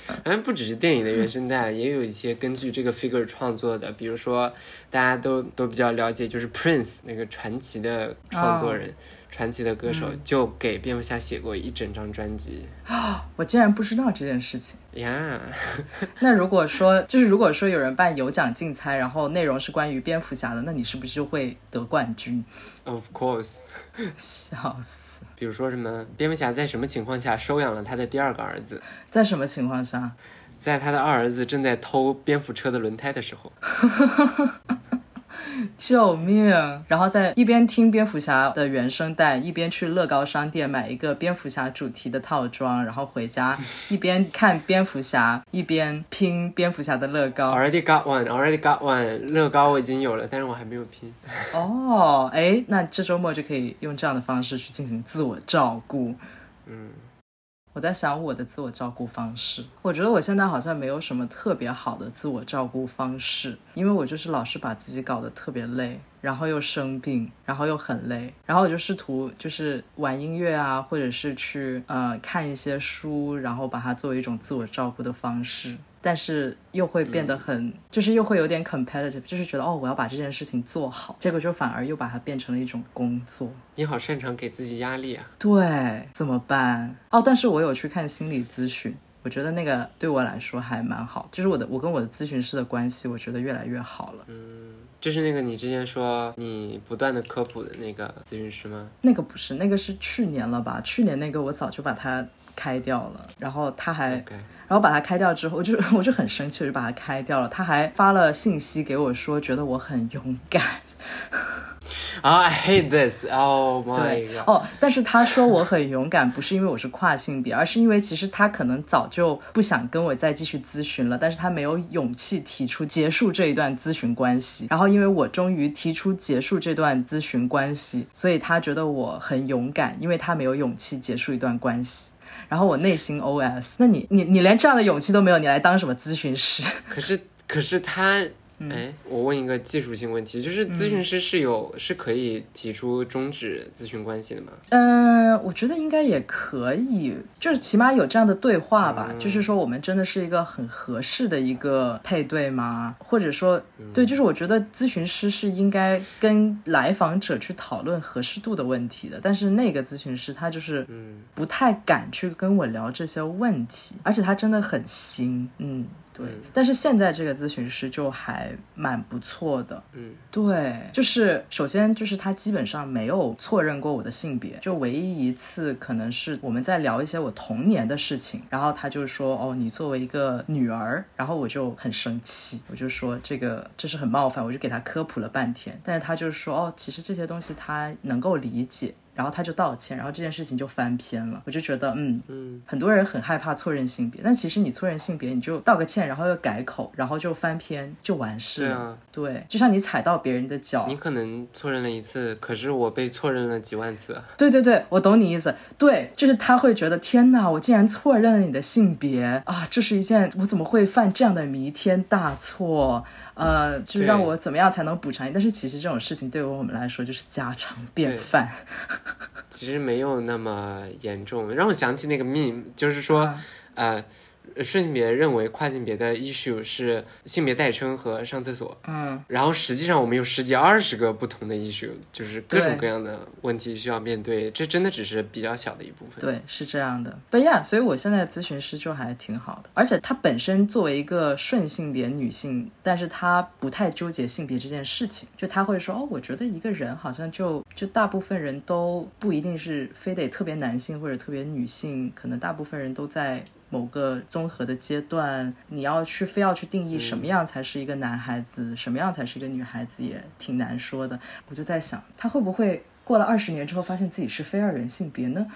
反正不只是电影的原声带，也有一些根据这个 figure 创作的，比如说大家都都比较了解，就是 Prince 那个传奇的创作人。传奇的歌手就给蝙蝠侠写过一整张专辑啊我竟然不知道这件事情。呀 那如果说，就是如果说有人办有奖竞猜，然后内容是关于蝙蝠侠的，那你是不是就会得冠军？，Of course。笑死！比如说什么，蝙蝠侠在什么情况下收养了他的第二个儿子？在什么情况下？在他的二儿子正在偷蝙蝠车的轮胎的时候。救命！然后在一边听蝙蝠侠的原声带，一边去乐高商店买一个蝙蝠侠主题的套装，然后回家一边看蝙蝠侠，一边拼蝙蝠侠的乐高。Already got one, already got one。乐高我已经有了，但是我还没有拼。哦，哎，那这周末就可以用这样的方式去进行自我照顾。嗯，我在想我的自我照顾方式，我觉得我现在好像没有什么特别好的自我照顾方式，因为我就是老是把自己搞得特别累。然后又生病，然后又很累，然后我就试图就是玩音乐啊，或者是去呃看一些书，然后把它作为一种自我照顾的方式。但是又会变得很，就是又会有点 competitive，就是觉得哦，我要把这件事情做好，结果就反而又把它变成了一种工作。你好擅长给自己压力啊！对，怎么办？哦，但是我有去看心理咨询，我觉得那个对我来说还蛮好，就是我的我跟我的咨询师的关系，我觉得越来越好了。嗯，就是那个你之前说你不断的科普的那个咨询师吗？那个不是，那个是去年了吧？去年那个我早就把它开掉了，然后他还。然后把它开掉之后，我就 我就很生气，我就把它开掉了。他还发了信息给我说，觉得我很勇敢。啊、i hate this. Oh my god. 哦，但是他说我很勇敢，不是因为我是跨性别，而是因为其实他可能早就不想跟我再继续咨询了，但是他没有勇气提出结束这一段咨询关系。然后因为我终于提出结束这段咨询关系，所以他觉得我很勇敢，因为他没有勇气结束一段关系。然后我内心 OS：那你你你连这样的勇气都没有，你来当什么咨询师？可是可是他，嗯哎，我问一个技术性问题，就是咨询师是有、是可以提出终止咨询关系的吗？嗯，我觉得应该也可以，就是起码有这样的对话吧。嗯就是说，我们真的是一个很合适的一个配对吗？或者说，对，就是我觉得咨询师是应该跟来访者去讨论合适度的问题的。但是那个咨询师他就是嗯不太敢去跟我聊这些问题，而且他真的很新，嗯。对，但是现在这个咨询师就还蛮不错的，嗯。对，就是首先就是他基本上没有错认过我的性别，就唯一一次可能是我们在聊一些我童年的事情，然后他就说哦，你作为一个女儿，然后我就很生气，我就说这个这是很冒犯，我就给他科普了半天，但是他就说哦，其实这些东西他能够理解。然后他就道歉，然后这件事情就翻篇了。我就觉得，嗯，嗯很多人很害怕错认性别，但其实你错认性别，你就道个歉，然后又改口，然后就翻篇，就完事了。对啊，对，就像你踩到别人的脚你，可能错认了一次，可是我被错认了几万次啊。对对对，我懂你意思。对，就是他会觉得天哪，我竟然错认了你的性别啊！这是一件我怎么会犯这样的弥天大错？呃，就是让我怎么样才能补偿你？但是其实这种事情对于我们来说就是家常便饭。其实没有那么严重，让我想起那个 meme，就是说，啊呃，顺性别认为跨性别的 issue 是性别代称和上厕所，嗯，然后实际上我们有十几二十个不同的 issue，就是各种各样的问题需要面对，这真的只是比较小的一部分。对，是这样的。不呀，所以我现在咨询师就还挺好的，而且她本身作为一个顺性别女性，但是她不太纠结性别这件事情，就她会说，哦，我觉得一个人好像就就大部分人都不一定是非得特别男性或者特别女性，可能大部分人都在。某个综合的阶段，你要去非要去定义什么样才是一个男孩子，什么样才是一个女孩子，也挺难说的。我就在想，他会不会过了二十年之后，发现自己是非二元性别呢？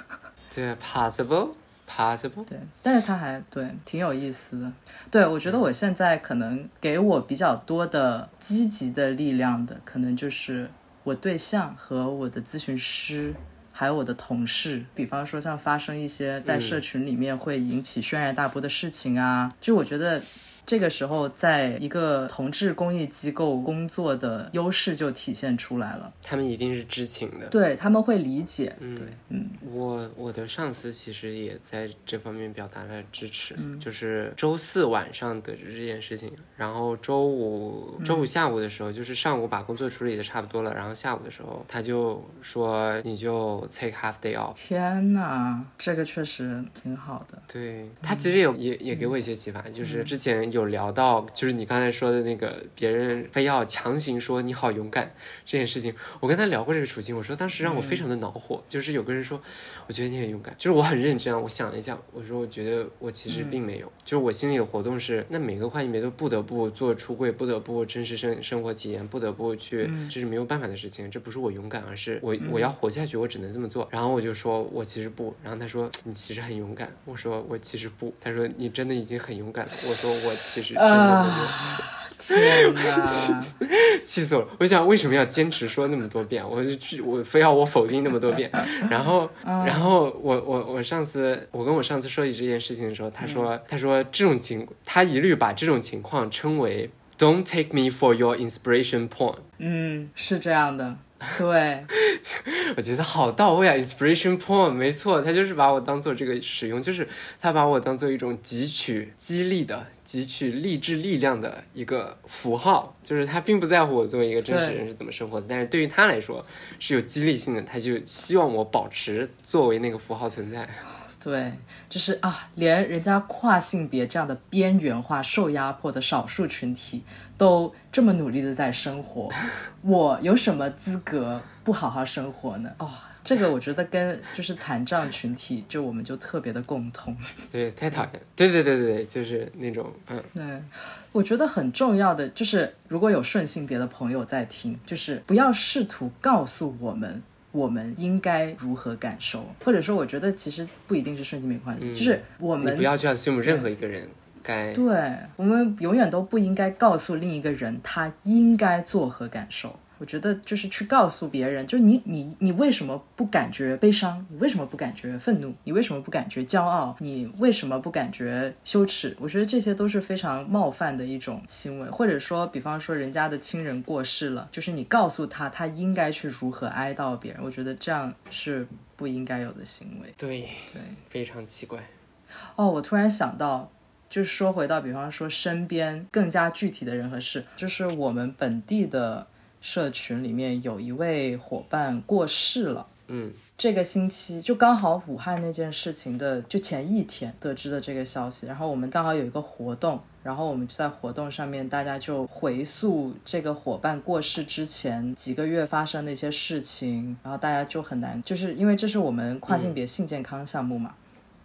这 possible possible，对，但是他还对挺有意思的。对我觉得我现在可能给我比较多的积极的力量的，可能就是我对象和我的咨询师。还有我的同事，比方说像发生一些在社群里面会引起轩然大波的事情啊，就我觉得这个时候在一个同志公益机构工作的优势就体现出来了。他们一定是知情的。对他们会理解，嗯对，嗯我我的上司其实也在这方面表达了支持，嗯就是周四晚上得知这件事情，然后周五周五下午的时候，就是上午把工作处理的差不多了，然后下午的时候他就说你就 take half day off。天哪，这个确实挺好的。对他其实也也也给我一些启发，就是之前有聊到，就是你刚才说的那个别人非要强行说你好勇敢这件事情，我跟他聊过这个处境，我说当时让我非常的恼火，就是有个人说，我觉得你很勇敢，就是我很认真啊，我想了一下，我说我觉得我其实并没有，就是我心里的活动是，那每个跨性别都不得不做出柜，不得不真实生生活体验，不得不去，这是没有办法的事情，这不是我勇敢，而是我我要活下去，我只能这么做。然后我就说我其实不，然后他说你其实很勇敢，我说我其实不，他说你真的已经很勇敢了，我说我其实真的没有。天哪！气死我了！我想为什么要坚持说那么多遍？我就去，我非要我否定那么多遍。然后，然后我我我上次我跟我上次说起这件事情的时候，他说他说这种情，他一律把这种情况称为 Don't take me for your inspiration point。嗯，是这样的，对，我觉得好到位啊，inspiration point，没错，他就是把我当做这个使用，就是他把我当做一种汲取激励的、汲取励志力量的一个符号，就是他并不在乎我作为一个真实人是怎么生活的，但是对于他来说是有激励性的，他就希望我保持作为那个符号存在。对，就是啊，连人家跨性别这样的边缘化、受压迫的少数群体都这么努力的在生活，我有什么资格不好好生活呢？哦，这个我觉得跟就是残障群体，就我们就特别的共通。对，太讨厌。对对对对对，就是那种嗯，对，我觉得很重要的就是，如果有顺性别的朋友在听，就是不要试图告诉我们。我们应该如何感受，或者说，我觉得其实不一定是顺性别关系，就是我们不要去 assume 任何一个人该对我们永远都不应该告诉另一个人他应该作何感受。我觉得就是去告诉别人，就是你你你为什么不感觉悲伤？你为什么不感觉愤怒？你为什么不感觉骄傲？你为什么不感觉羞耻？我觉得这些都是非常冒犯的一种行为，或者说，比方说人家的亲人过世了，就是你告诉他他应该去如何哀悼别人，我觉得这样是不应该有的行为。对对，非常奇怪。哦，我突然想到。就是说回到，比方说身边更加具体的人和事，就是我们本地的社群里面有一位伙伴过世了。嗯，这个星期就刚好武汉那件事情的就前一天得知的这个消息，然后我们刚好有一个活动，然后我们就在活动上面大家就回溯这个伙伴过世之前几个月发生的一些事情，然后大家就很难，就是因为这是我们跨性别性健康项目嘛，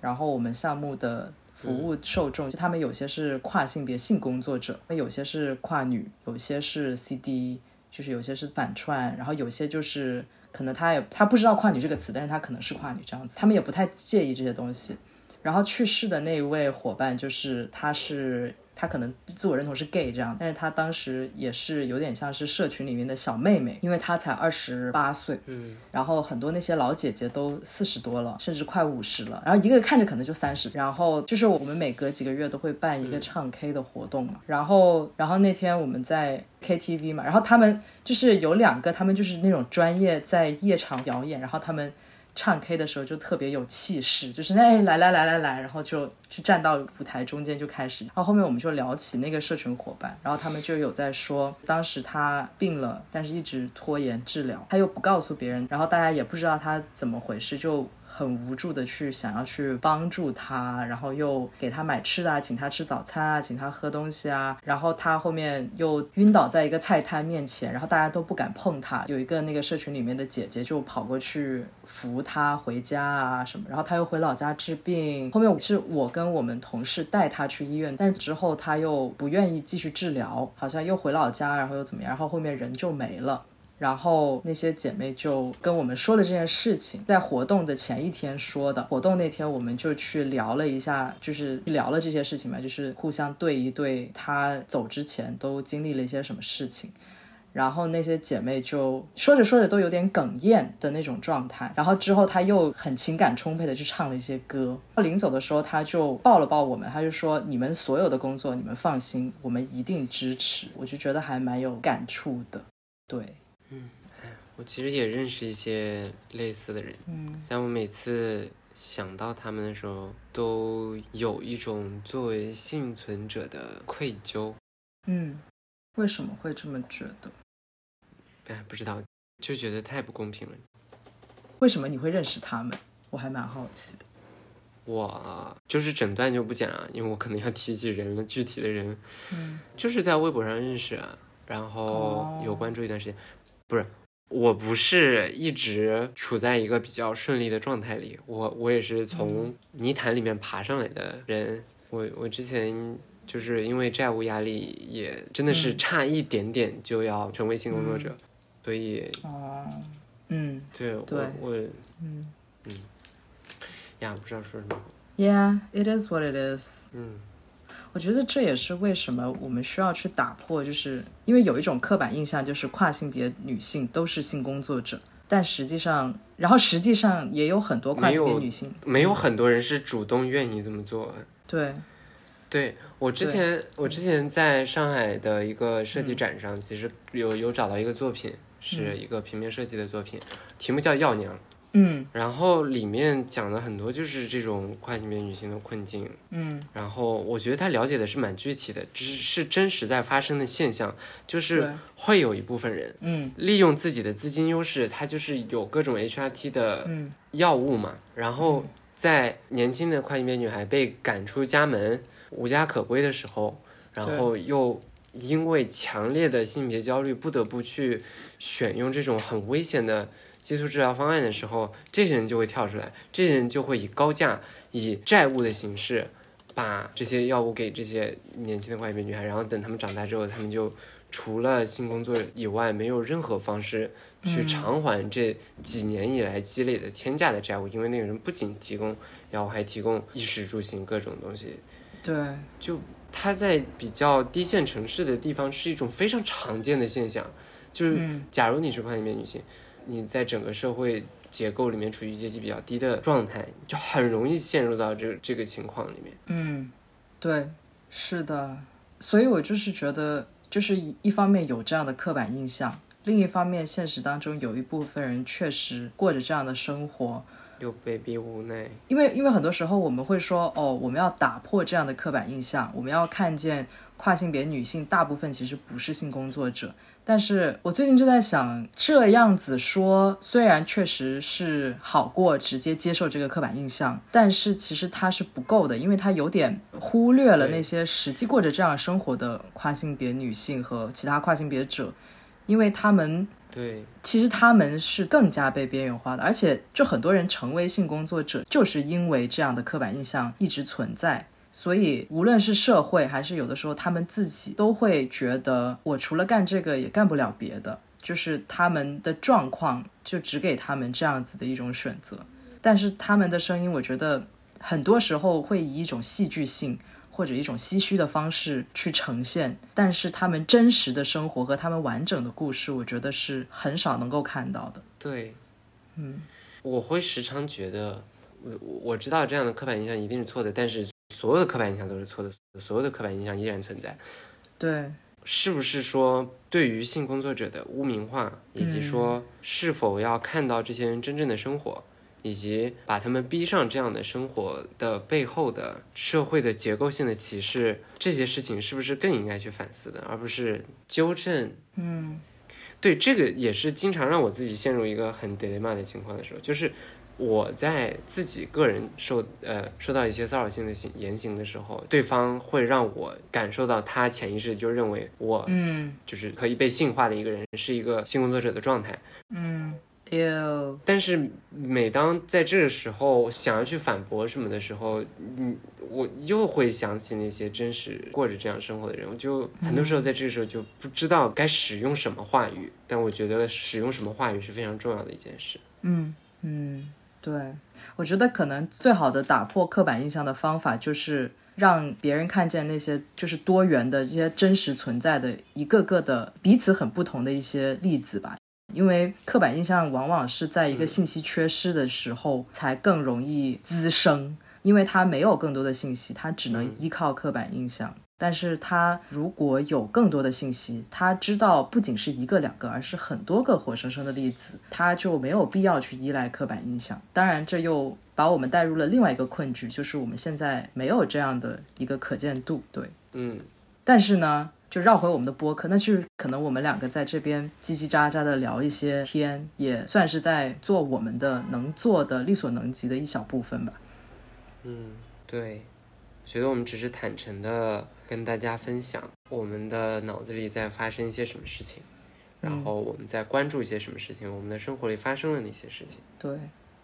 然后我们项目的。服务受众，就他们有些是跨性别性工作者，那有些是跨女，有些是 CD，就是有些是反串，然后有些就是可能他也他不知道跨女这个词，但是他可能是跨女这样子，他们也不太介意这些东西。然后去世的那一位伙伴，就是他是。他可能自我认同是 gay 这样，但是她当时也是有点像是社群里面的小妹妹，因为她才二十八岁，嗯，然后很多那些老姐姐都四十多了，甚至快五十了，然后一个看着可能就三十，然后就是我们每隔几个月都会办一个唱 K 的活动嘛，然后然后那天我们在 KTV 嘛，然后他们就是有两个，他们就是那种专业在夜场表演，然后他们。唱 K 的时候就特别有气势，就是哎来来来来来，然后就去站到舞台中间就开始，然后后面我们就聊起那个社群伙伴，然后他们就有在说，当时他病了，但是一直拖延治疗，他又不告诉别人，然后大家也不知道他怎么回事，就。很无助的去想要去帮助他，然后又给他买吃的啊，请他吃早餐啊，请他喝东西啊，然后他后面又晕倒在一个菜摊面前，然后大家都不敢碰他。有一个那个社群里面的姐姐就跑过去扶他回家啊什么，然后他又回老家治病。后面是我跟我们同事带他去医院，但是之后他又不愿意继续治疗，好像又回老家，然后又怎么样，然后后面人就没了。然后那些姐妹就跟我们说了这件事情，在活动的前一天说的。活动那天我们就去聊了一下，就是聊了这些事情嘛，就是互相对一对，她走之前都经历了一些什么事情。然后那些姐妹就说着说着都有点哽咽的那种状态。然后之后她又很情感充沛的去唱了一些歌。临走的时候，她就抱了抱我们，她就说：“你们所有的工作，你们放心，我们一定支持。”我就觉得还蛮有感触的，对。嗯，我其实也认识一些类似的人，嗯，但我每次想到他们的时候，都有一种作为幸存者的愧疚。嗯，为什么会这么觉得？哎，不知道，就觉得太不公平了。为什么你会认识他们？我还蛮好奇的。我就是整段就不讲了，因为我可能要提及人了，具体的人，嗯，就是在微博上认识，然后有关注一段时间。不是，我不是一直处在一个比较顺利的状态里，我我也是从泥潭里面爬上来的人。我我之前就是因为债务压力，也真的是差一点点就要成为性工作者，所以哦，嗯，对对我我嗯嗯呀，不知道说什么。，Yeah, it is what it is。嗯我觉得这也是为什么我们需要去打破，就是因为有一种刻板印象，就是跨性别女性都是性工作者，但实际上，然后实际上也有很多跨性别女性，没有很多人是主动愿意这么做。对，对我之前，我之前在上海的一个设计展上，其实有有找到一个作品，是一个平面设计的作品，题目叫《药娘》。嗯。然后里面讲了很多就是这种跨性别女性的困境，嗯。然后我觉得他了解的是蛮具体的，只是是真实在发生的现象，就是会有一部分人嗯。利用自己的资金优势，他就是有各种 HRT 的嗯。药物嘛，然后在年轻的跨性别女孩被赶出家门、无家可归的时候，然后又因为强烈的性别焦虑，不得不去选用这种很危险的激素治疗方案的时候，这些人就会跳出来，这些人就会以高价、以债务的形式，把这些药物给这些年轻的跨性别女孩，然后等他们长大之后，他们就除了性工作以外，没有任何方式去偿还这几年以来积累的天价的债务，因为那个人不仅提供药物，还提供衣食住行各种东西，对。就他在比较低线城市的地方是一种非常常见的现象，就是嗯。假如你是跨性别女性，你在整个社会结构里面处于阶级比较低的状态，就很容易陷入到这这个情况里面。嗯对是的，所以我就是觉得，就是一一方面有这样的刻板印象，另一方面现实当中有一部分人确实过着这样的生活，又被逼无奈，因为因为很多时候我们会说，哦，我们要打破这样的刻板印象，我们要看见跨性别女性大部分其实不是性工作者。但是我最近就在想，这样子说虽然确实是好过直接接受这个刻板印象，但是其实它是不够的，因为它有点忽略了那些实际过着这样生活的跨性别女性和其他跨性别者，因为他们对其实他们是更加被边缘化的，而且就很多人成为性工作者，就是因为这样的刻板印象一直存在。所以，无论是社会还是有的时候他们自己都会觉得，我除了干这个也干不了别的，就是他们的状况就只给他们这样子的一种选择。但是他们的声音，我觉得很多时候会以一种戏剧性或者一种唏嘘的方式去呈现，但是他们真实的生活和他们完整的故事，我觉得是很少能够看到的。对，嗯，我会时常觉得，我我我知道这样的刻板印象一定是错的，但是所有的刻板印象都是错的，所有的刻板印象依然存在。对，是不是说对于性工作者的污名化，以及说是否要看到这些人真正的生活，以及把他们逼上这样的生活的背后的社会的结构性的歧视，这些事情是不是更应该去反思的，而不是纠正？嗯对，这个也是经常让我自己陷入一个很 dilemma 的情况的时候，就是我在自己个人受呃受到一些骚扰性的行言行的时候，对方会让我感受到他潜意识就认为我嗯就是可以被性化的一个人，是一个性工作者的状态。嗯但是每当在这个时候想要去反驳什么的时候，嗯，我又会想起那些真实过着这样生活的人，我就很多时候在这个时候就不知道该使用什么话语。但我觉得使用什么话语是非常重要的一件事。嗯嗯，对，我觉得可能最好的打破刻板印象的方法就是。让别人看见那些就是多元的这些真实存在的一个个的彼此很不同的一些例子吧，因为刻板印象往往是在一个信息缺失的时候才更容易滋生，因为它没有更多的信息，它只能依靠刻板印象。但是他如果有更多的信息，他知道不仅是一个两个，而是很多个活生生的例子，他就没有必要去依赖刻板印象。当然，这又把我们带入了另外一个困局，就是我们现在没有这样的一个可见度。对，嗯，但是呢，就绕回我们的播客，那就是可能我们两个在这边叽叽喳喳的聊一些天，也算是在做我们的能做的、力所能及的一小部分吧。嗯，对，觉得我们只是坦诚的跟大家分享我们的脑子里在发生一些什么事情，然后我们在关注一些什么事情，我们的生活里发生了哪些事情。对，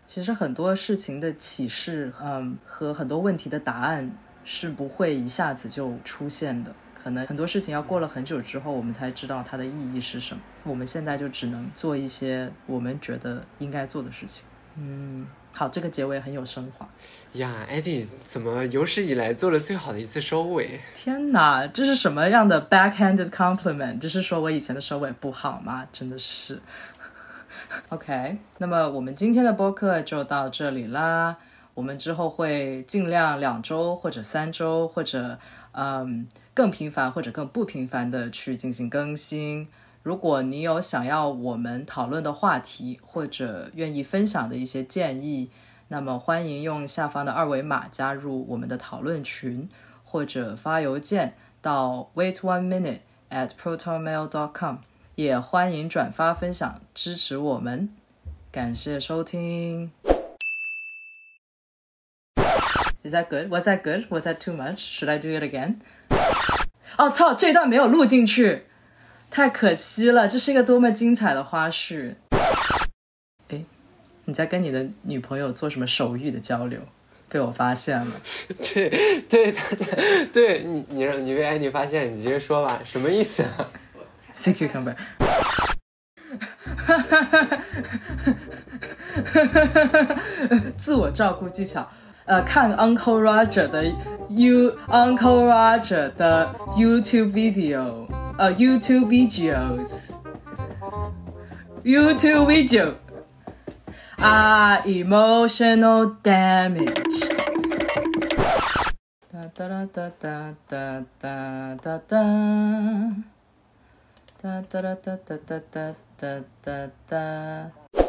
其实很多事情的启示，嗯，和很多问题的答案是不会一下子就出现的。可能很多事情要过了很久之后，我们才知道它的意义是什么。我们现在就只能做一些我们觉得应该做的事情。嗯，好，这个结尾很有升华。呀，艾迪怎么有史以来做了最好的一次收尾？天哪，这是什么样的 backhanded compliment？就是说我以前的收尾不好吗？真的是。OK，那么我们今天的播客就到这里啦。我们之后会尽量两周或者三周或者嗯更频繁或者更不频繁的去进行更新。如果你有想要我们讨论的话题，或者愿意分享的一些建议，那么欢迎用下方的二维码加入我们的讨论群，或者发邮件到 wait one minute at protonmail dot com。也欢迎转发分享支持我们，感谢收听。Is that good? Was that good? Was that too much? Should I do it again? 哦操，这段没有录进去。太可惜了，这是一个多么精彩的花絮！哎，你在跟你的女朋友做什么手语的交流？被我发现了。对对，他在对你，你让你被安迪发现，你直接说吧，什么意思啊？Thank you, come back。自我照顾技巧，呃，看 Uncle Roger 的 You Uncle Roger 的 YouTube video。Uh, YouTube videos. YouTube video. Ah, emotional damage. Da da da da da da da da da da da da da da da da da